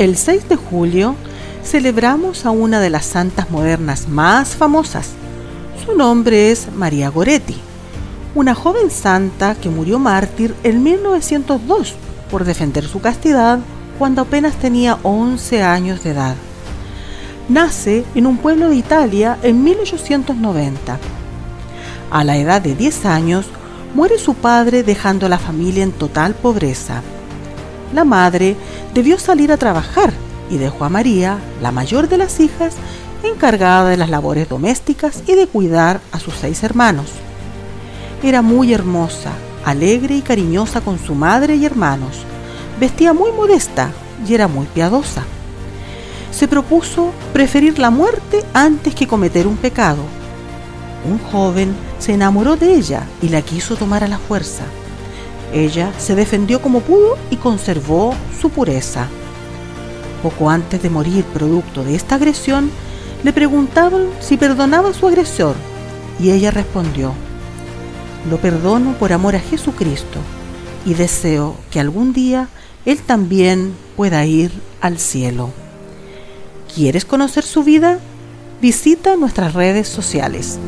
El 6 de julio celebramos a una de las santas modernas más famosas. Su nombre es María Goretti, una joven santa que murió mártir en 1902 por defender su castidad cuando apenas tenía 11 años de edad. Nace en un pueblo de Italia en 1890. A la edad de 10 años, muere su padre dejando a la familia en total pobreza. La madre debió salir a trabajar y dejó a María, la mayor de las hijas, encargada de las labores domésticas y de cuidar a sus seis hermanos. Era muy hermosa, alegre y cariñosa con su madre y hermanos. Vestía muy modesta y era muy piadosa. Se propuso preferir la muerte antes que cometer un pecado. Un joven se enamoró de ella y la quiso tomar a la fuerza. Ella se defendió como pudo y conservó su pureza. Poco antes de morir producto de esta agresión, le preguntaban si perdonaba a su agresor y ella respondió, lo perdono por amor a Jesucristo y deseo que algún día Él también pueda ir al cielo. ¿Quieres conocer su vida? Visita nuestras redes sociales.